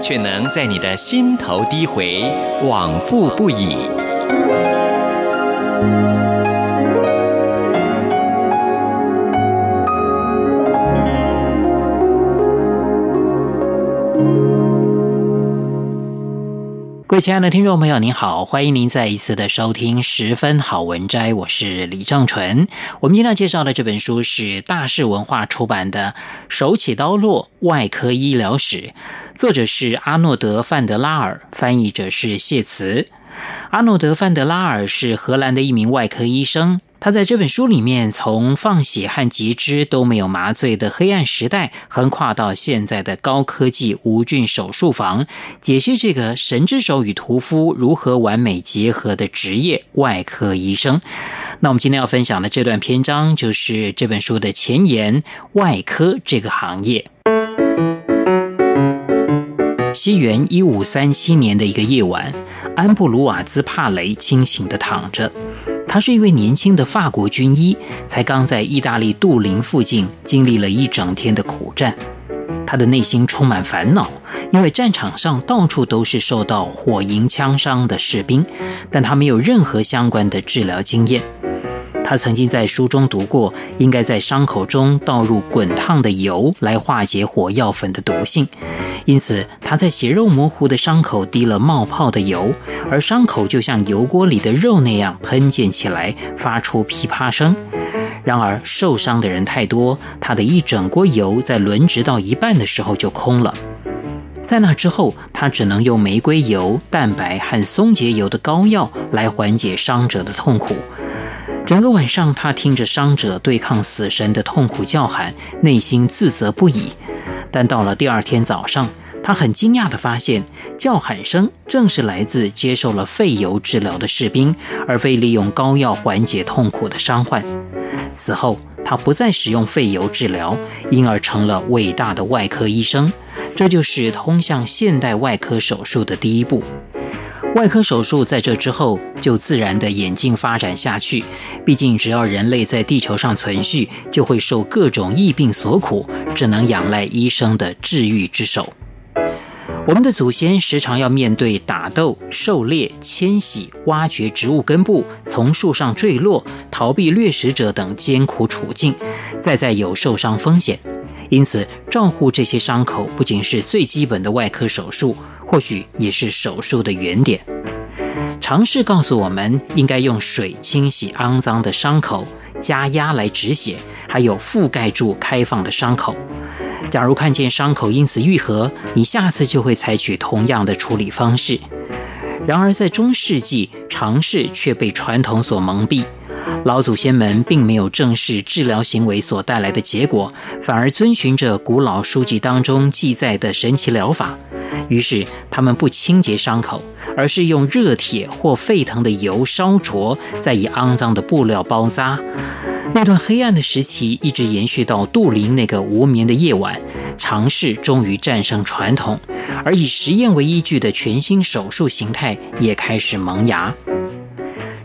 却能在你的心头低回，往复不已。各位亲爱的听众朋友，您好，欢迎您再一次的收听《十分好文摘》，我是李正纯。我们今天要介绍的这本书是大是文化出版的《手起刀落：外科医疗史》，作者是阿诺德·范德拉尔，翻译者是谢慈。阿诺德·范德拉尔是荷兰的一名外科医生。他在这本书里面，从放血和截肢都没有麻醉的黑暗时代，横跨到现在的高科技无菌手术房，解析这个神之手与屠夫如何完美结合的职业——外科医生。那我们今天要分享的这段篇章，就是这本书的前言：外科这个行业。西元一五三七年的一个夜晚，安布鲁瓦兹·帕雷清醒地躺着。他是一位年轻的法国军医，才刚在意大利杜林附近经历了一整天的苦战。他的内心充满烦恼，因为战场上到处都是受到火营枪伤的士兵，但他没有任何相关的治疗经验。他曾经在书中读过，应该在伤口中倒入滚烫的油来化解火药粉的毒性。因此，他在血肉模糊的伤口滴了冒泡的油，而伤口就像油锅里的肉那样喷溅起来，发出噼啪声。然而，受伤的人太多，他的一整锅油在轮值到一半的时候就空了。在那之后，他只能用玫瑰油、蛋白和松节油的膏药来缓解伤者的痛苦。整个晚上，他听着伤者对抗死神的痛苦叫喊，内心自责不已。但到了第二天早上，他很惊讶地发现，叫喊声正是来自接受了废油治疗的士兵，而非利用膏药缓解痛苦的伤患。此后，他不再使用废油治疗，因而成了伟大的外科医生。这就是通向现代外科手术的第一步。外科手术在这之后就自然地演进发展下去。毕竟，只要人类在地球上存续，就会受各种疫病所苦，只能仰赖医生的治愈之手。我们的祖先时常要面对打斗、狩猎、迁徙、挖掘植物根部、从树上坠落、逃避掠食者等艰苦处境，再再有受伤风险。因此，照护这些伤口不仅是最基本的外科手术。或许也是手术的原点。尝试告诉我们，应该用水清洗肮脏的伤口，加压来止血，还有覆盖住开放的伤口。假如看见伤口因此愈合，你下次就会采取同样的处理方式。然而，在中世纪，尝试却被传统所蒙蔽。老祖先们并没有正视治疗行为所带来的结果，反而遵循着古老书籍当中记载的神奇疗法。于是，他们不清洁伤口，而是用热铁或沸腾的油烧灼，再以肮脏的布料包扎。那段黑暗的时期一直延续到杜林那个无眠的夜晚，尝试终于战胜传统，而以实验为依据的全新手术形态也开始萌芽。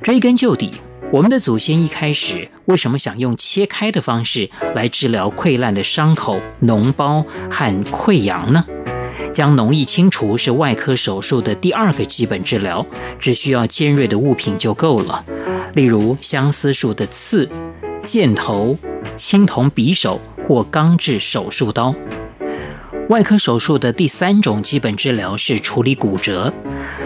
追根究底，我们的祖先一开始为什么想用切开的方式来治疗溃烂的伤口、脓包和溃疡呢？将脓液清除是外科手术的第二个基本治疗，只需要尖锐的物品就够了，例如相思树的刺、箭头、青铜匕首或钢制手术刀。外科手术的第三种基本治疗是处理骨折。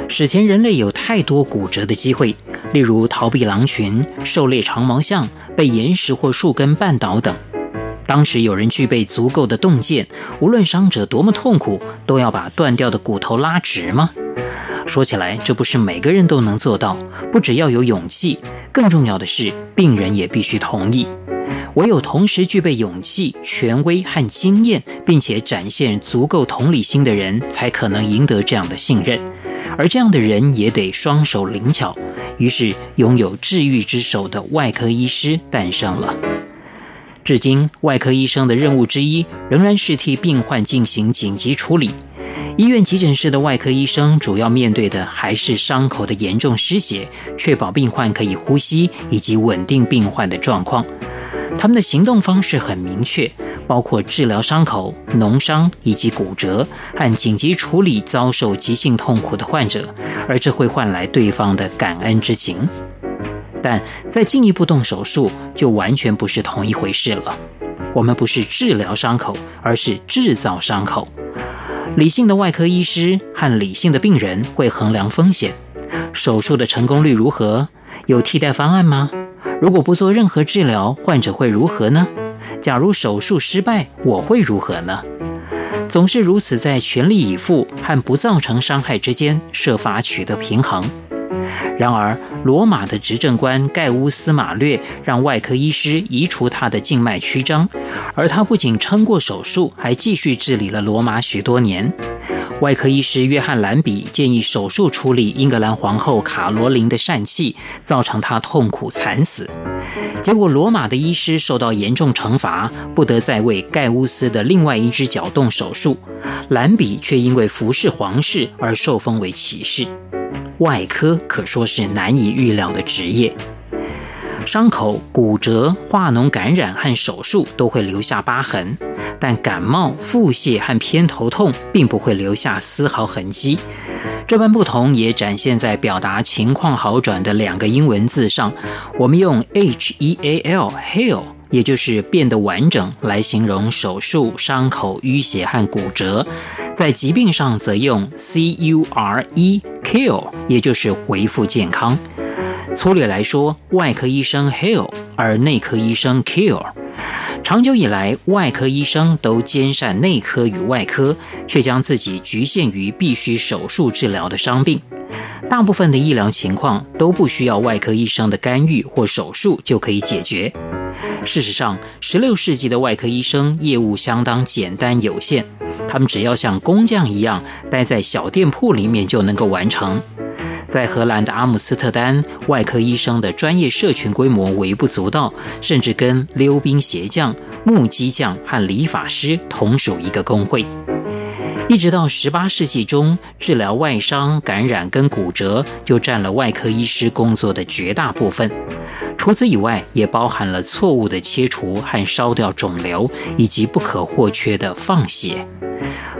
史前人类有太多骨折的机会，例如逃避狼群、狩猎长毛象、被岩石或树根绊倒等。当时有人具备足够的洞见，无论伤者多么痛苦，都要把断掉的骨头拉直吗？说起来，这不是每个人都能做到。不只要有勇气，更重要的是病人也必须同意。唯有同时具备勇气、权威和经验，并且展现足够同理心的人，才可能赢得这样的信任。而这样的人也得双手灵巧。于是，拥有治愈之手的外科医师诞生了。至今，外科医生的任务之一仍然是替病患进行紧急处理。医院急诊室的外科医生主要面对的还是伤口的严重失血，确保病患可以呼吸以及稳定病患的状况。他们的行动方式很明确，包括治疗伤口、农伤以及骨折，和紧急处理遭受急性痛苦的患者，而这会换来对方的感恩之情。但再进一步动手术，就完全不是同一回事了。我们不是治疗伤口，而是制造伤口。理性的外科医师和理性的病人会衡量风险。手术的成功率如何？有替代方案吗？如果不做任何治疗，患者会如何呢？假如手术失败，我会如何呢？总是如此，在全力以赴和不造成伤害之间设法取得平衡。然而，罗马的执政官盖乌斯·马略让外科医师移除他的静脉曲张，而他不仅撑过手术，还继续治理了罗马许多年。外科医师约翰·兰比建议手术处理英格兰皇后卡罗琳的疝气，造成她痛苦惨死。结果，罗马的医师受到严重惩罚，不得再为盖乌斯的另外一只脚动手术。兰比却因为服侍皇室而受封为骑士。外科可说是难以预料的职业。伤口、骨折、化脓感染和手术都会留下疤痕，但感冒、腹泻和偏头痛并不会留下丝毫痕迹。这般不同也展现在表达情况好转的两个英文字上。我们用 heal（heal） 也就是变得完整来形容手术、伤口、淤血和骨折。在疾病上则用 C U R E K I L L，也就是恢复健康。粗略来说，外科医生 heal，而内科医生 cure。长久以来，外科医生都兼善内科与外科，却将自己局限于必须手术治疗的伤病。大部分的医疗情况都不需要外科医生的干预或手术就可以解决。事实上，16世纪的外科医生业务相当简单有限，他们只要像工匠一样待在小店铺里面就能够完成。在荷兰的阿姆斯特丹，外科医生的专业社群规模微不足道，甚至跟溜冰鞋匠、木屐匠和理发师同属一个工会。一直到十八世纪中，治疗外伤、感染跟骨折就占了外科医师工作的绝大部分。除此以外，也包含了错误的切除和烧掉肿瘤，以及不可或缺的放血。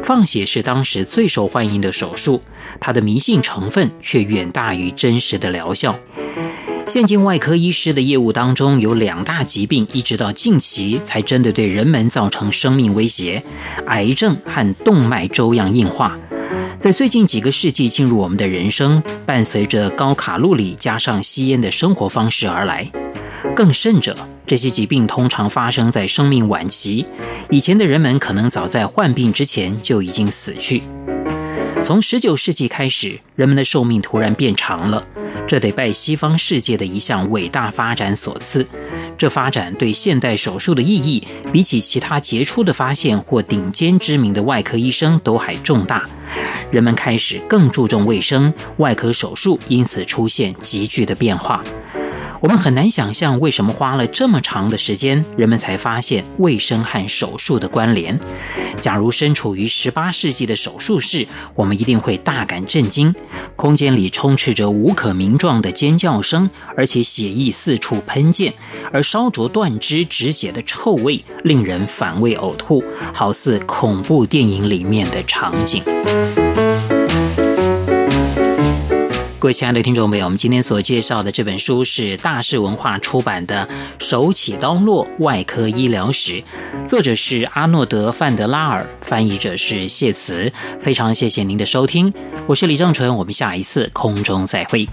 放血是当时最受欢迎的手术，它的迷信成分却远大于真实的疗效。现今外科医师的业务当中有两大疾病，一直到近期才真的对人们造成生命威胁：癌症和动脉粥样硬化。在最近几个世纪进入我们的人生，伴随着高卡路里加上吸烟的生活方式而来。更甚者，这些疾病通常发生在生命晚期，以前的人们可能早在患病之前就已经死去。从19世纪开始，人们的寿命突然变长了，这得拜西方世界的一项伟大发展所赐。这发展对现代手术的意义，比起其他杰出的发现或顶尖知名的外科医生都还重大。人们开始更注重卫生，外科手术因此出现急剧的变化。我们很难想象为什么花了这么长的时间，人们才发现卫生和手术的关联。假如身处于十八世纪的手术室，我们一定会大感震惊。空间里充斥着无可名状的尖叫声，而且血液四处喷溅，而烧灼断肢止血的臭味令人反胃呕吐，好似恐怖电影里面的场景。各位亲爱的听众朋友，我们今天所介绍的这本书是大是文化出版的《手起刀落外科医疗史》，作者是阿诺德·范德拉尔，翻译者是谢慈。非常谢谢您的收听，我是李正淳，我们下一次空中再会。